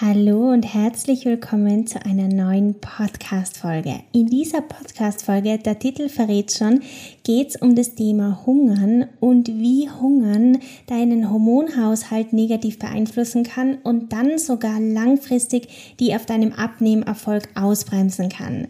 Hallo und herzlich willkommen zu einer neuen Podcast-Folge. In dieser Podcast-Folge, der Titel verrät schon, geht es um das Thema Hungern und wie Hungern deinen Hormonhaushalt negativ beeinflussen kann und dann sogar langfristig die auf deinem Abnehmerfolg ausbremsen kann.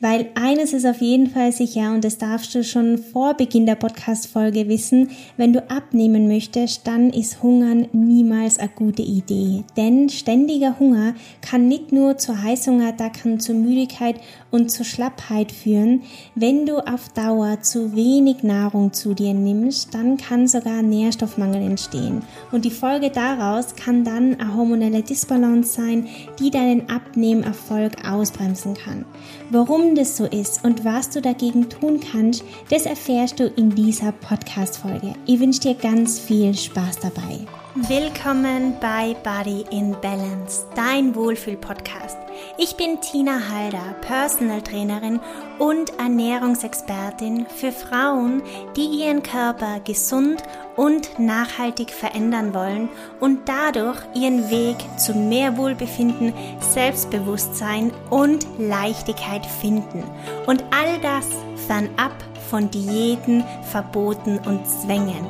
Weil eines ist auf jeden Fall sicher und das darfst du schon vor Beginn der Podcast-Folge wissen, wenn du abnehmen möchtest, dann ist Hungern niemals eine gute Idee. Denn ständiger Hunger kann nicht nur zu Heißhungerattacken, zu Müdigkeit und zur Schlappheit führen. Wenn du auf Dauer zu wenig Nahrung zu dir nimmst, dann kann sogar Nährstoffmangel entstehen. Und die Folge daraus kann dann eine hormonelle Disbalance sein, die deinen Abnehmerfolg ausbremsen kann. Warum das so ist und was du dagegen tun kannst, das erfährst du in dieser Podcast-Folge. Ich wünsche dir ganz viel Spaß dabei. Willkommen bei Body in Balance, dein Wohlfühl-Podcast. Ich bin Tina Halder, Personal Trainerin und Ernährungsexpertin für Frauen, die ihren Körper gesund und nachhaltig verändern wollen und dadurch ihren Weg zu mehr Wohlbefinden, Selbstbewusstsein und Leichtigkeit finden. Und all das fernab von Diäten, Verboten und Zwängen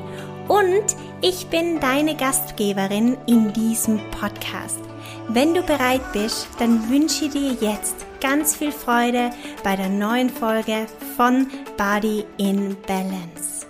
und ich bin deine Gastgeberin in diesem Podcast. Wenn du bereit bist, dann wünsche ich dir jetzt ganz viel Freude bei der neuen Folge von Body in Balance.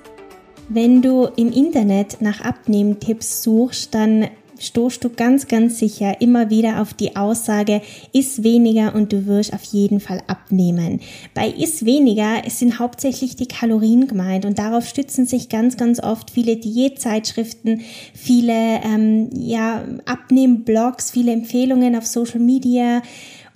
Wenn du im Internet nach Abnehmtipps suchst, dann stoßt du ganz, ganz sicher immer wieder auf die Aussage, iss weniger und du wirst auf jeden Fall abnehmen. Bei iss weniger sind hauptsächlich die Kalorien gemeint und darauf stützen sich ganz, ganz oft viele Diätzeitschriften, viele ähm, ja, Abnehmblogs, viele Empfehlungen auf Social Media.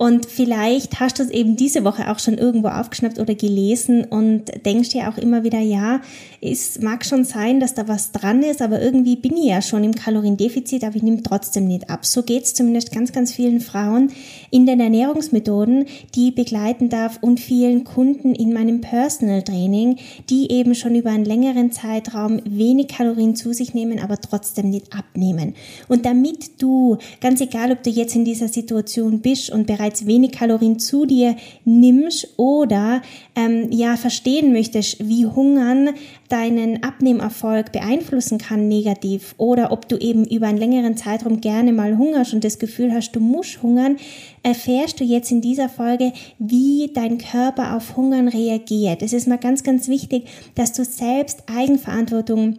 Und vielleicht hast du es eben diese Woche auch schon irgendwo aufgeschnappt oder gelesen und denkst dir auch immer wieder, ja, es mag schon sein, dass da was dran ist, aber irgendwie bin ich ja schon im Kaloriendefizit, aber ich nehme trotzdem nicht ab. So geht es zumindest ganz, ganz vielen Frauen in den Ernährungsmethoden, die ich begleiten darf und vielen Kunden in meinem Personal Training, die eben schon über einen längeren Zeitraum wenig Kalorien zu sich nehmen, aber trotzdem nicht abnehmen. Und damit du, ganz egal, ob du jetzt in dieser Situation bist und bereits wenig Kalorien zu dir nimmst oder ähm, ja verstehen möchtest, wie Hungern deinen Abnehmerfolg beeinflussen kann negativ oder ob du eben über einen längeren Zeitraum gerne mal hungerst und das Gefühl hast, du musst hungern, erfährst du jetzt in dieser Folge, wie dein Körper auf Hungern reagiert. Es ist mal ganz, ganz wichtig, dass du selbst Eigenverantwortung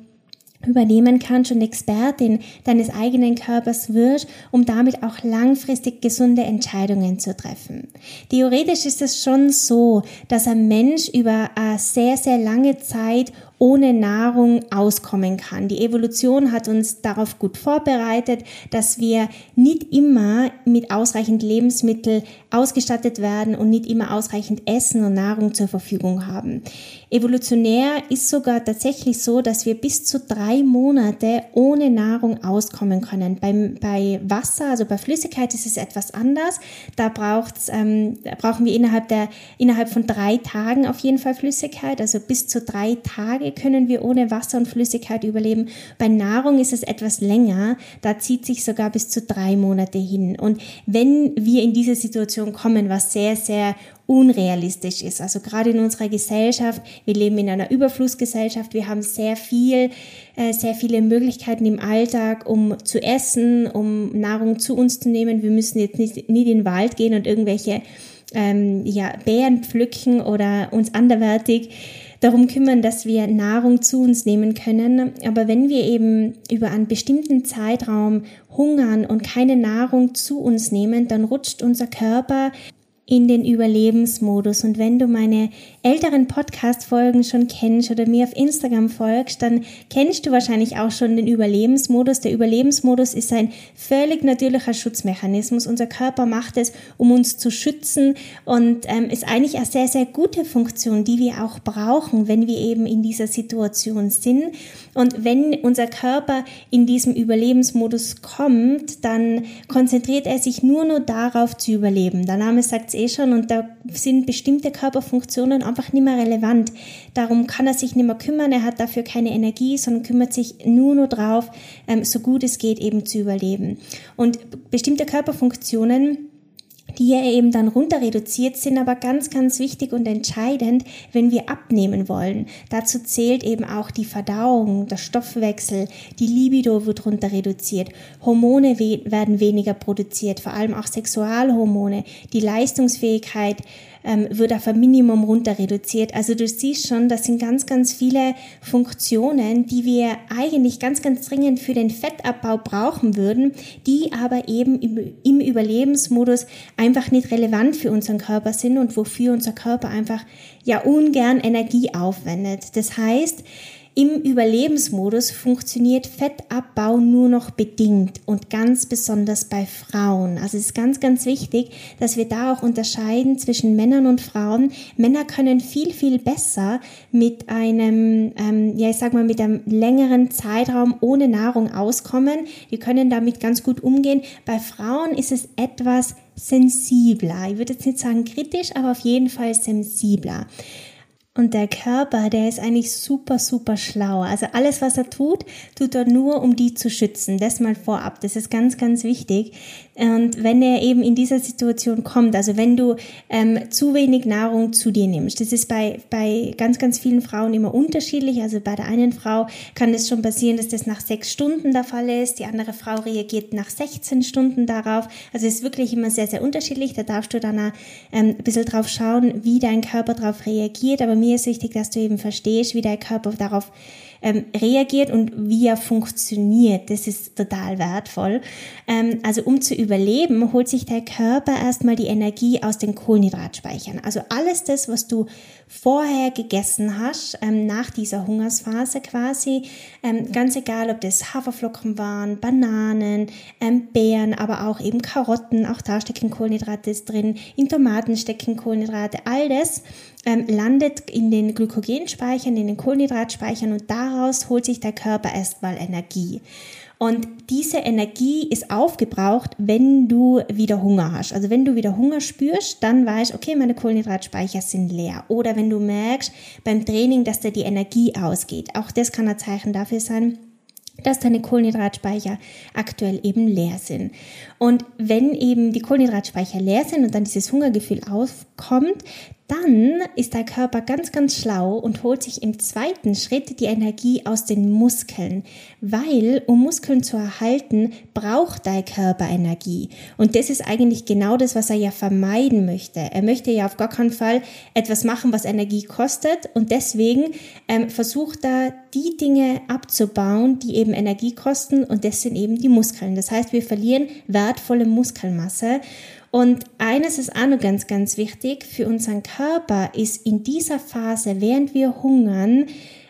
übernehmen kannst und Expertin deines eigenen Körpers wirst, um damit auch langfristig gesunde Entscheidungen zu treffen. Theoretisch ist es schon so, dass ein Mensch über eine sehr, sehr lange Zeit ohne Nahrung auskommen kann. Die Evolution hat uns darauf gut vorbereitet, dass wir nicht immer mit ausreichend Lebensmittel ausgestattet werden und nicht immer ausreichend Essen und Nahrung zur Verfügung haben. Evolutionär ist sogar tatsächlich so, dass wir bis zu drei Monate ohne Nahrung auskommen können. Beim, bei Wasser, also bei Flüssigkeit ist es etwas anders. Da, braucht's, ähm, da brauchen wir innerhalb, der, innerhalb von drei Tagen auf jeden Fall Flüssigkeit. Also bis zu drei Tage können wir ohne Wasser und Flüssigkeit überleben. Bei Nahrung ist es etwas länger. Da zieht sich sogar bis zu drei Monate hin. Und wenn wir in diese Situation kommen, was sehr, sehr unrealistisch ist. Also gerade in unserer Gesellschaft, wir leben in einer Überflussgesellschaft, wir haben sehr viel, äh, sehr viele Möglichkeiten im Alltag, um zu essen, um Nahrung zu uns zu nehmen. Wir müssen jetzt nicht, nicht in den Wald gehen und irgendwelche ähm, ja, Beeren pflücken oder uns anderweitig darum kümmern, dass wir Nahrung zu uns nehmen können. Aber wenn wir eben über einen bestimmten Zeitraum hungern und keine Nahrung zu uns nehmen, dann rutscht unser Körper in den Überlebensmodus. Und wenn du meine älteren Podcast-Folgen schon kennst oder mir auf Instagram folgst, dann kennst du wahrscheinlich auch schon den Überlebensmodus. Der Überlebensmodus ist ein völlig natürlicher Schutzmechanismus. Unser Körper macht es, um uns zu schützen und ähm, ist eigentlich eine sehr, sehr gute Funktion, die wir auch brauchen, wenn wir eben in dieser Situation sind. Und wenn unser Körper in diesem Überlebensmodus kommt, dann konzentriert er sich nur nur darauf zu überleben. Der Name sagt es eh schon und da sind bestimmte Körperfunktionen einfach nicht mehr relevant. Darum kann er sich nicht mehr kümmern, er hat dafür keine Energie, sondern kümmert sich nur nur drauf, ähm, so gut es geht eben zu überleben. Und bestimmte Körperfunktionen die er eben dann runter reduziert, sind aber ganz, ganz wichtig und entscheidend, wenn wir abnehmen wollen. Dazu zählt eben auch die Verdauung, der Stoffwechsel, die Libido wird runter reduziert, Hormone werden weniger produziert, vor allem auch Sexualhormone, die Leistungsfähigkeit ähm, wird auf ein Minimum runter reduziert. Also du siehst schon, das sind ganz, ganz viele Funktionen, die wir eigentlich ganz, ganz dringend für den Fettabbau brauchen würden, die aber eben im Überlebensmodus einfach nicht relevant für unseren Körper sind und wofür unser Körper einfach ja ungern Energie aufwendet. Das heißt, im Überlebensmodus funktioniert Fettabbau nur noch bedingt und ganz besonders bei Frauen. Also es ist ganz, ganz wichtig, dass wir da auch unterscheiden zwischen Männern und Frauen. Männer können viel, viel besser mit einem, ähm, ja, ich sag mal, mit einem längeren Zeitraum ohne Nahrung auskommen. Die können damit ganz gut umgehen. Bei Frauen ist es etwas sensibler. Ich würde jetzt nicht sagen kritisch, aber auf jeden Fall sensibler. Und der Körper, der ist eigentlich super, super schlau. Also alles, was er tut, tut er nur, um die zu schützen. Das mal vorab. Das ist ganz, ganz wichtig. Und wenn er eben in dieser Situation kommt, also wenn du ähm, zu wenig Nahrung zu dir nimmst, das ist bei, bei ganz, ganz vielen Frauen immer unterschiedlich. Also bei der einen Frau kann es schon passieren, dass das nach sechs Stunden der Fall ist. Die andere Frau reagiert nach 16 Stunden darauf. Also es ist wirklich immer sehr, sehr unterschiedlich. Da darfst du dann ähm, ein bisschen drauf schauen, wie dein Körper darauf reagiert. Aber mir ist wichtig, dass du eben verstehst, wie dein Körper darauf ähm, reagiert und wie er funktioniert. Das ist total wertvoll. Ähm, also um zu überleben, holt sich der Körper erstmal die Energie aus den Kohlenhydratspeichern. Also alles das, was du vorher gegessen hast, ähm, nach dieser Hungersphase quasi, ähm, ganz egal, ob das Haferflocken waren, Bananen, ähm, Beeren, aber auch eben Karotten, auch da stecken Kohlenhydrate drin, in Tomaten stecken Kohlenhydrate, all das ähm, landet in den Glykogenspeichern, in den Kohlenhydratspeichern und daraus holt sich der Körper erstmal Energie. Und diese Energie ist aufgebraucht, wenn du wieder Hunger hast. Also wenn du wieder Hunger spürst, dann weißt, okay, meine Kohlenhydratspeicher sind leer. Oder wenn du merkst beim Training, dass da die Energie ausgeht. Auch das kann ein Zeichen dafür sein, dass deine Kohlenhydratspeicher aktuell eben leer sind. Und wenn eben die Kohlenhydratspeicher leer sind und dann dieses Hungergefühl aufkommt, dann ist der Körper ganz, ganz schlau und holt sich im zweiten Schritt die Energie aus den Muskeln, weil um Muskeln zu erhalten, braucht dein Körper Energie. Und das ist eigentlich genau das, was er ja vermeiden möchte. Er möchte ja auf gar keinen Fall etwas machen, was Energie kostet und deswegen ähm, versucht er, die Dinge abzubauen, die eben Energie kosten und das sind eben die Muskeln. Das heißt, wir verlieren wertvolle Muskelmasse und eines ist auch noch ganz, ganz wichtig für unseren Körper ist in dieser Phase, während wir hungern,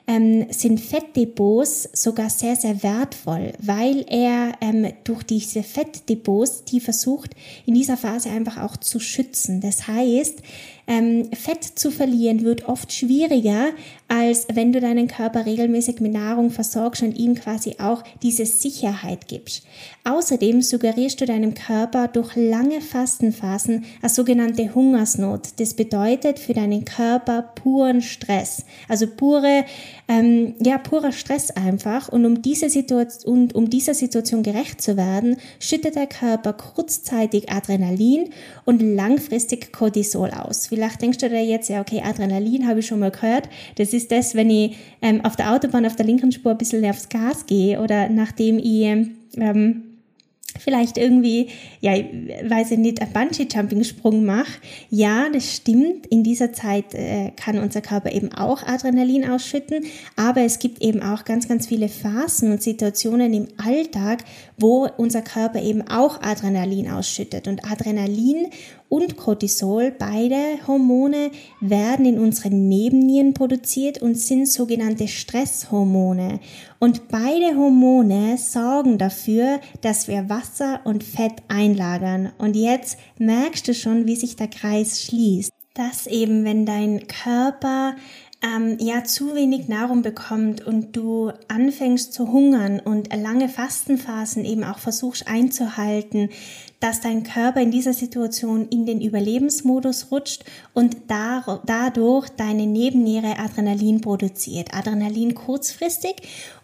ähm, sind Fettdepots sogar sehr, sehr wertvoll, weil er ähm, durch diese Fettdepots, die versucht, in dieser Phase einfach auch zu schützen. Das heißt, ähm, Fett zu verlieren wird oft schwieriger, als wenn du deinen Körper regelmäßig mit Nahrung versorgst und ihm quasi auch diese Sicherheit gibst. Außerdem suggerierst du deinem Körper durch lange Fastenphasen eine sogenannte Hungersnot. Das bedeutet für deinen Körper puren Stress, also pure, ähm, ja, purer Stress einfach. Und um diese Situation, und um dieser Situation gerecht zu werden, schüttet der Körper kurzzeitig Adrenalin und langfristig Cortisol aus. Vielleicht denkst du dir jetzt, ja, okay, Adrenalin habe ich schon mal gehört. Das ist das, wenn ich ähm, auf der Autobahn auf der linken Spur ein bisschen aufs Gas gehe oder nachdem ich ähm, vielleicht irgendwie, ja, weiß ich nicht, einen Bungee-Jumping-Sprung mache. Ja, das stimmt. In dieser Zeit äh, kann unser Körper eben auch Adrenalin ausschütten. Aber es gibt eben auch ganz, ganz viele Phasen und Situationen im Alltag, wo unser Körper eben auch Adrenalin ausschüttet. Und Adrenalin und Cortisol, beide Hormone, werden in unseren Nebennieren produziert und sind sogenannte Stresshormone. Und beide Hormone sorgen dafür, dass wir Wasser und Fett einlagern. Und jetzt merkst du schon, wie sich der Kreis schließt. Dass eben, wenn dein Körper ähm, ja zu wenig Nahrung bekommt und du anfängst zu hungern und lange Fastenphasen eben auch versuchst einzuhalten, dass dein Körper in dieser Situation in den Überlebensmodus rutscht und dadurch deine Nebenniere Adrenalin produziert. Adrenalin kurzfristig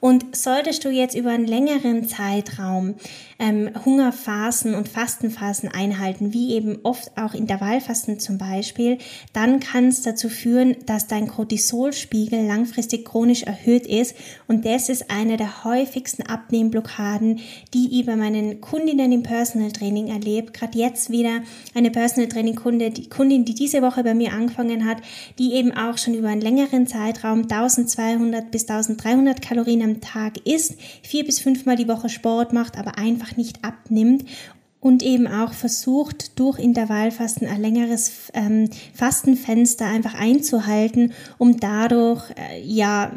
und solltest du jetzt über einen längeren Zeitraum ähm, Hungerphasen und Fastenphasen einhalten, wie eben oft auch Intervallfasten zum Beispiel, dann kann es dazu führen, dass dein Cortisolspiegel langfristig chronisch erhöht ist und das ist eine der häufigsten Abnehmblockaden, die ich bei meinen Kundinnen im Personal Training erlebt. Gerade jetzt wieder eine Personal Training Kunde, die Kundin, die diese Woche bei mir angefangen hat, die eben auch schon über einen längeren Zeitraum 1200 bis 1300 Kalorien Tag isst, vier bis fünfmal die Woche Sport macht, aber einfach nicht abnimmt und eben auch versucht, durch Intervallfasten ein längeres ähm, Fastenfenster einfach einzuhalten, um dadurch äh, ja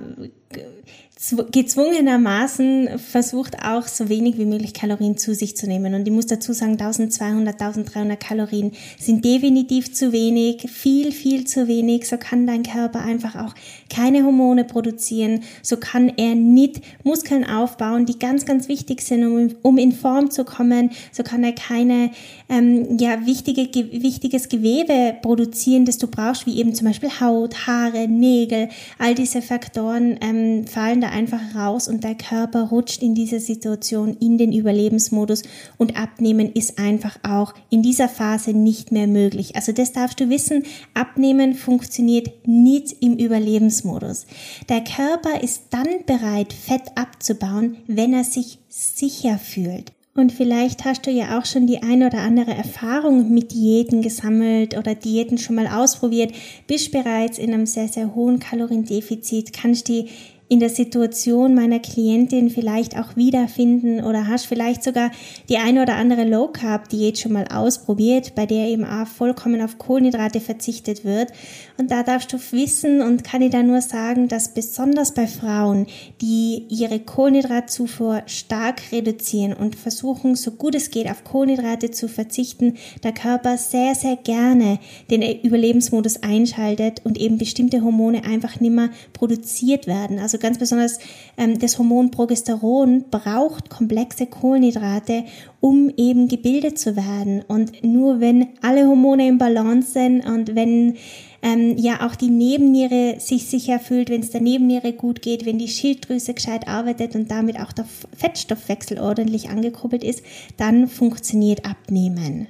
gezwungenermaßen versucht auch so wenig wie möglich Kalorien zu sich zu nehmen. Und ich muss dazu sagen, 1200, 1300 Kalorien sind definitiv zu wenig, viel, viel zu wenig. So kann dein Körper einfach auch keine Hormone produzieren. So kann er nicht Muskeln aufbauen, die ganz, ganz wichtig sind, um, um in Form zu kommen. So kann er keine, ähm, ja, wichtige, ge wichtiges Gewebe produzieren, das du brauchst, wie eben zum Beispiel Haut, Haare, Nägel. All diese Faktoren ähm, fallen da einfach raus und der Körper rutscht in dieser Situation in den Überlebensmodus und abnehmen ist einfach auch in dieser Phase nicht mehr möglich. Also das darfst du wissen, abnehmen funktioniert nicht im Überlebensmodus. Der Körper ist dann bereit, Fett abzubauen, wenn er sich sicher fühlt. Und vielleicht hast du ja auch schon die ein oder andere Erfahrung mit Diäten gesammelt oder Diäten schon mal ausprobiert, bist bereits in einem sehr, sehr hohen Kaloriendefizit, kannst die in der Situation meiner Klientin vielleicht auch wiederfinden oder hast vielleicht sogar die eine oder andere Low Carb Diät schon mal ausprobiert, bei der eben auch vollkommen auf Kohlenhydrate verzichtet wird. Und da darfst du wissen und kann ich da nur sagen, dass besonders bei Frauen, die ihre Kohlenhydratzufuhr stark reduzieren und versuchen, so gut es geht, auf Kohlenhydrate zu verzichten, der Körper sehr, sehr gerne den Überlebensmodus einschaltet und eben bestimmte Hormone einfach nimmer produziert werden. Also ganz besonders ähm, das Hormon Progesteron braucht komplexe Kohlenhydrate, um eben gebildet zu werden. Und nur wenn alle Hormone im Balance sind und wenn ähm, ja auch die Nebenniere sich sicher fühlt, wenn es der Nebenniere gut geht, wenn die Schilddrüse gescheit arbeitet und damit auch der Fettstoffwechsel ordentlich angekurbelt ist, dann funktioniert Abnehmen.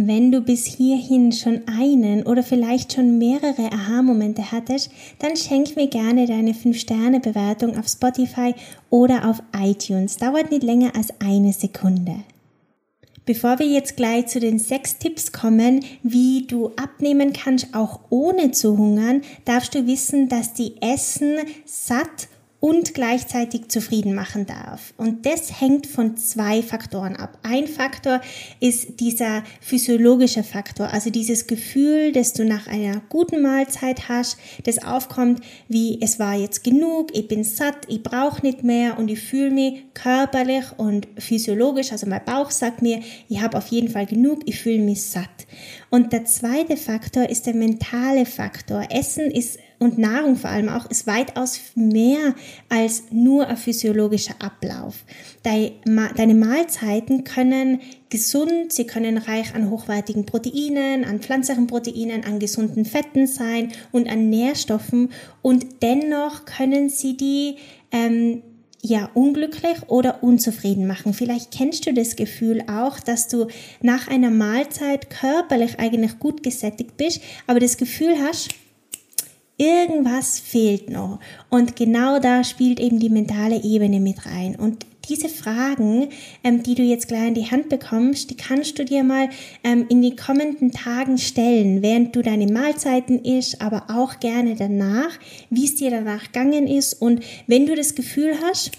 Wenn du bis hierhin schon einen oder vielleicht schon mehrere Aha-Momente hattest, dann schenk mir gerne deine 5-Sterne-Bewertung auf Spotify oder auf iTunes. Dauert nicht länger als eine Sekunde. Bevor wir jetzt gleich zu den sechs Tipps kommen, wie du abnehmen kannst, auch ohne zu hungern, darfst du wissen, dass die Essen satt und gleichzeitig zufrieden machen darf. Und das hängt von zwei Faktoren ab. Ein Faktor ist dieser physiologische Faktor, also dieses Gefühl, das du nach einer guten Mahlzeit hast, das aufkommt, wie es war jetzt genug, ich bin satt, ich brauche nicht mehr und ich fühle mich körperlich und physiologisch, also mein Bauch sagt mir, ich habe auf jeden Fall genug, ich fühle mich satt. Und der zweite Faktor ist der mentale Faktor. Essen ist und Nahrung vor allem auch ist weitaus mehr als nur ein physiologischer Ablauf. Deine Mahlzeiten können gesund, sie können reich an hochwertigen Proteinen, an pflanzlichen Proteinen, an gesunden Fetten sein und an Nährstoffen und dennoch können sie die ähm, ja unglücklich oder unzufrieden machen. Vielleicht kennst du das Gefühl auch, dass du nach einer Mahlzeit körperlich eigentlich gut gesättigt bist, aber das Gefühl hast, irgendwas fehlt noch. Und genau da spielt eben die mentale Ebene mit rein. Und diese Fragen, ähm, die du jetzt gleich in die Hand bekommst, die kannst du dir mal ähm, in den kommenden Tagen stellen, während du deine Mahlzeiten isst, aber auch gerne danach, wie es dir danach gegangen ist. Und wenn du das Gefühl hast,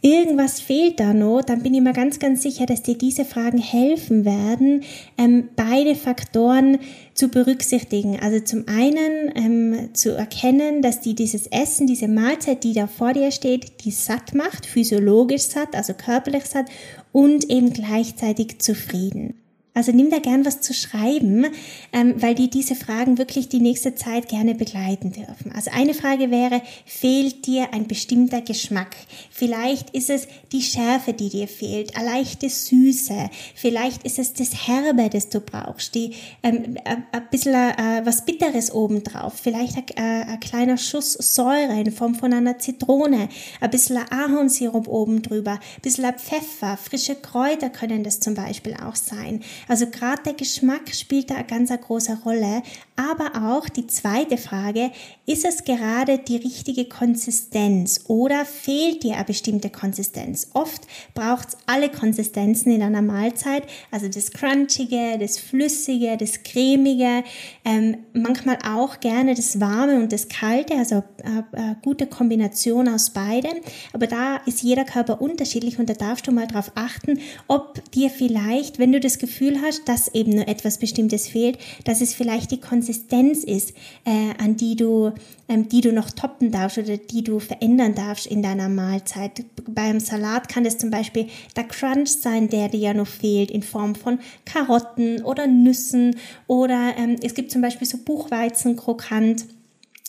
irgendwas fehlt da noch, dann bin ich mir ganz, ganz sicher, dass dir diese Fragen helfen werden, ähm, beide Faktoren zu berücksichtigen. Also zum einen ähm, zu erkennen, dass die dieses Essen, diese Mahlzeit, die da vor dir steht, die satt macht, physiologisch satt, also körperlich satt und eben gleichzeitig zufrieden. Also nimm da gern was zu schreiben, ähm, weil die diese Fragen wirklich die nächste Zeit gerne begleiten dürfen. Also eine Frage wäre, fehlt dir ein bestimmter Geschmack? Vielleicht ist es die Schärfe, die dir fehlt, eine leichte Süße. Vielleicht ist es das Herbe, das du brauchst, die ähm, ein bisschen äh, was Bitteres obendrauf. Vielleicht ein, äh, ein kleiner Schuss Säure in Form von einer Zitrone, ein bisschen Ahornsirup oben drüber, ein bisschen Pfeffer, frische Kräuter können das zum Beispiel auch sein. Also gerade der Geschmack spielt da eine ganz große Rolle. Aber auch die zweite Frage, ist es gerade die richtige Konsistenz oder fehlt dir eine bestimmte Konsistenz? Oft braucht es alle Konsistenzen in einer Mahlzeit, also das Crunchige, das Flüssige, das Cremige, ähm, manchmal auch gerne das Warme und das Kalte, also eine, äh, eine gute Kombination aus beidem. Aber da ist jeder Körper unterschiedlich und da darfst du mal drauf achten, ob dir vielleicht, wenn du das Gefühl hast, dass eben nur etwas Bestimmtes fehlt, dass es vielleicht die Konsistenz ist, äh, an die du, ähm, die du noch toppen darfst oder die du verändern darfst in deiner Mahlzeit. Beim Salat kann es zum Beispiel der Crunch sein, der dir ja noch fehlt in Form von Karotten oder Nüssen oder ähm, es gibt zum Beispiel so Buchweizenkrokant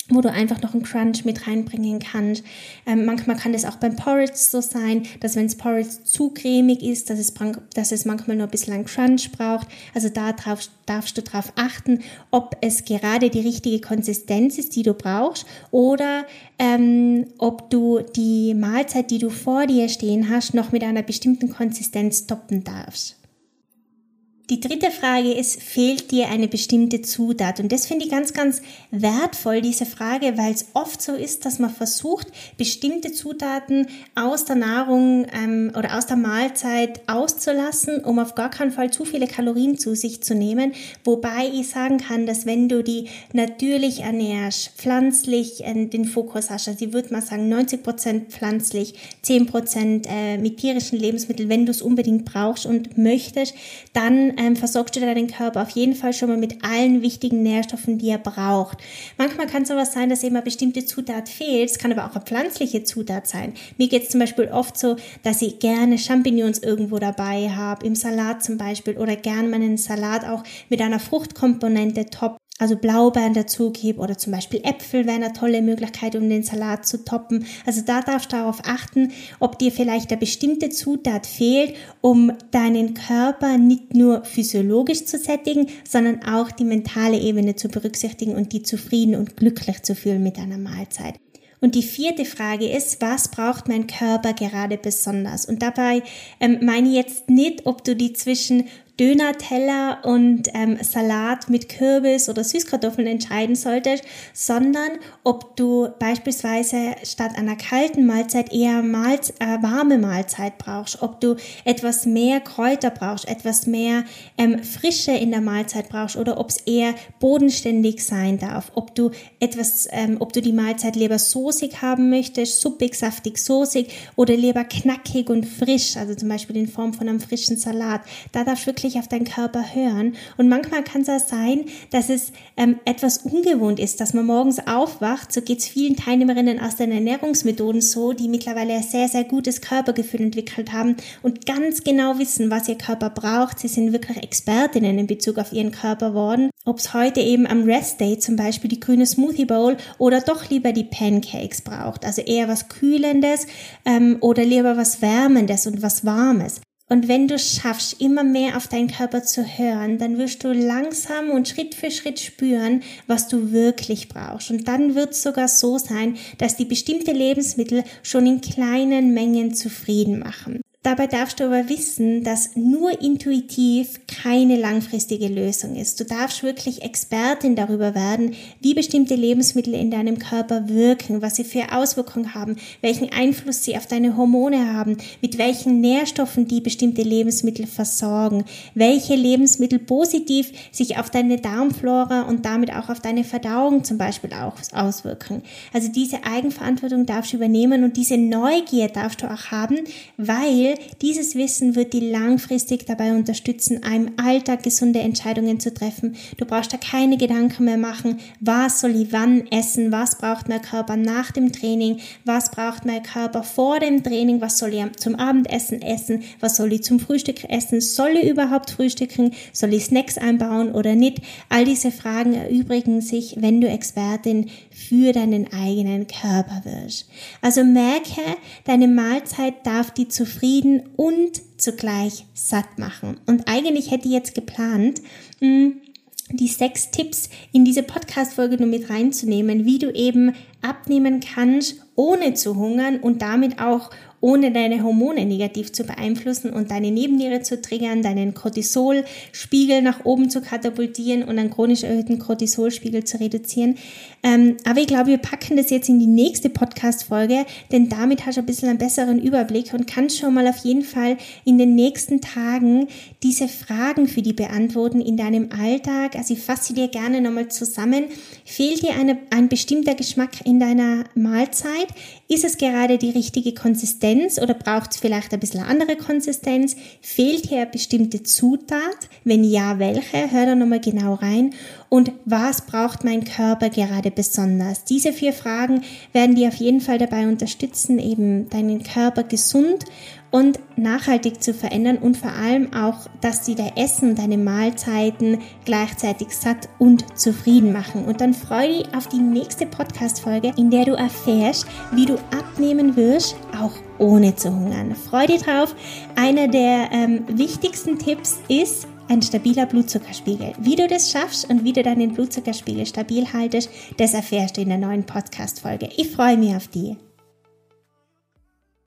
wo du einfach noch einen Crunch mit reinbringen kannst. Ähm, manchmal kann das auch beim Porridge so sein, dass wenn das Porridge zu cremig ist, dass es, dass es manchmal nur ein bisschen einen Crunch braucht. Also da darfst, darfst du darauf achten, ob es gerade die richtige Konsistenz ist, die du brauchst, oder ähm, ob du die Mahlzeit, die du vor dir stehen hast, noch mit einer bestimmten Konsistenz toppen darfst. Die dritte Frage ist, fehlt dir eine bestimmte Zutat? Und das finde ich ganz, ganz wertvoll, diese Frage, weil es oft so ist, dass man versucht, bestimmte Zutaten aus der Nahrung ähm, oder aus der Mahlzeit auszulassen, um auf gar keinen Fall zu viele Kalorien zu sich zu nehmen. Wobei ich sagen kann, dass wenn du die natürlich ernährst, pflanzlich äh, den Fokus hast, also ich würde mal sagen 90 Prozent pflanzlich, 10 Prozent äh, mit tierischen Lebensmitteln, wenn du es unbedingt brauchst und möchtest, dann ähm, versorgst du deinen Körper auf jeden Fall schon mal mit allen wichtigen Nährstoffen, die er braucht. Manchmal kann es sowas sein, dass eben eine bestimmte Zutat fehlt. Es kann aber auch eine pflanzliche Zutat sein. Mir geht es zum Beispiel oft so, dass ich gerne Champignons irgendwo dabei habe, im Salat zum Beispiel, oder gern meinen Salat auch mit einer Fruchtkomponente top also Blaubeeren dazu gebe oder zum Beispiel Äpfel wäre eine tolle Möglichkeit, um den Salat zu toppen. Also da darfst du darauf achten, ob dir vielleicht eine bestimmte Zutat fehlt, um deinen Körper nicht nur physiologisch zu sättigen, sondern auch die mentale Ebene zu berücksichtigen und die zufrieden und glücklich zu fühlen mit einer Mahlzeit. Und die vierte Frage ist, was braucht mein Körper gerade besonders? Und dabei ähm, meine ich jetzt nicht, ob du die zwischen Döner-Teller und ähm, Salat mit Kürbis oder Süßkartoffeln entscheiden solltest, sondern ob du beispielsweise statt einer kalten Mahlzeit eher Mahlz äh, warme Mahlzeit brauchst, ob du etwas mehr Kräuter brauchst, etwas mehr ähm, Frische in der Mahlzeit brauchst oder ob es eher bodenständig sein darf, ob du etwas, ähm, ob du die Mahlzeit lieber soßig haben möchtest, suppig, saftig, soßig oder lieber knackig und frisch, also zum Beispiel in Form von einem frischen Salat. Da darfst wirklich wirklich auf deinen Körper hören. Und manchmal kann es auch sein, dass es ähm, etwas ungewohnt ist, dass man morgens aufwacht. So geht es vielen Teilnehmerinnen aus den Ernährungsmethoden so, die mittlerweile ein sehr, sehr gutes Körpergefühl entwickelt haben und ganz genau wissen, was ihr Körper braucht. Sie sind wirklich Expertinnen in Bezug auf ihren Körper worden. Ob es heute eben am Rest Day zum Beispiel die grüne Smoothie Bowl oder doch lieber die Pancakes braucht. Also eher was Kühlendes ähm, oder lieber was Wärmendes und was Warmes. Und wenn du schaffst, immer mehr auf deinen Körper zu hören, dann wirst du langsam und Schritt für Schritt spüren, was du wirklich brauchst. Und dann wird es sogar so sein, dass die bestimmte Lebensmittel schon in kleinen Mengen zufrieden machen. Dabei darfst du aber wissen, dass nur intuitiv keine langfristige Lösung ist. Du darfst wirklich Expertin darüber werden, wie bestimmte Lebensmittel in deinem Körper wirken, was sie für Auswirkungen haben, welchen Einfluss sie auf deine Hormone haben, mit welchen Nährstoffen die bestimmte Lebensmittel versorgen, welche Lebensmittel positiv sich auf deine Darmflora und damit auch auf deine Verdauung zum Beispiel auch auswirken. Also diese Eigenverantwortung darfst du übernehmen und diese Neugier darfst du auch haben, weil dieses Wissen wird die langfristig dabei unterstützen, deinem Alltag gesunde Entscheidungen zu treffen. Du brauchst da keine Gedanken mehr machen, was soll ich wann essen, was braucht mein Körper nach dem Training, was braucht mein Körper vor dem Training, was soll ich zum Abendessen essen, was soll ich zum Frühstück essen, soll ich überhaupt frühstücken, soll ich Snacks einbauen oder nicht. All diese Fragen erübrigen sich, wenn du Expertin für deinen eigenen Körper wirst. Also merke, deine Mahlzeit darf die zufrieden und zugleich satt machen. Und eigentlich hätte ich jetzt geplant, hm, die sechs Tipps in diese Podcast-Folge nur mit reinzunehmen, wie du eben abnehmen kannst, ohne zu hungern und damit auch ohne deine Hormone negativ zu beeinflussen und deine Nebenniere zu triggern, deinen Cortisolspiegel nach oben zu katapultieren und einen chronisch erhöhten Cortisolspiegel zu reduzieren. Ähm, aber ich glaube, wir packen das jetzt in die nächste Podcast-Folge, denn damit hast du ein bisschen einen besseren Überblick und kannst schon mal auf jeden Fall in den nächsten Tagen diese Fragen für die beantworten in deinem Alltag. Also ich fasse dir gerne nochmal zusammen. Fehlt dir eine, ein bestimmter Geschmack in deiner Mahlzeit? Ist es gerade die richtige Konsistenz oder braucht es vielleicht ein bisschen andere Konsistenz? Fehlt hier eine bestimmte Zutat? Wenn ja, welche? Hör da nochmal genau rein. Und was braucht mein Körper gerade besonders? Diese vier Fragen werden dir auf jeden Fall dabei unterstützen, eben deinen Körper gesund und nachhaltig zu verändern und vor allem auch, dass sie dein Essen, deine Mahlzeiten gleichzeitig satt und zufrieden machen. Und dann freue dich auf die nächste Podcast-Folge, in der du erfährst, wie du abnehmen wirst, auch ohne zu hungern. Freue dich drauf. Einer der ähm, wichtigsten Tipps ist, ein stabiler Blutzuckerspiegel. Wie du das schaffst und wie du deinen Blutzuckerspiegel stabil haltest, das erfährst du in der neuen Podcast-Folge. Ich freue mich auf die.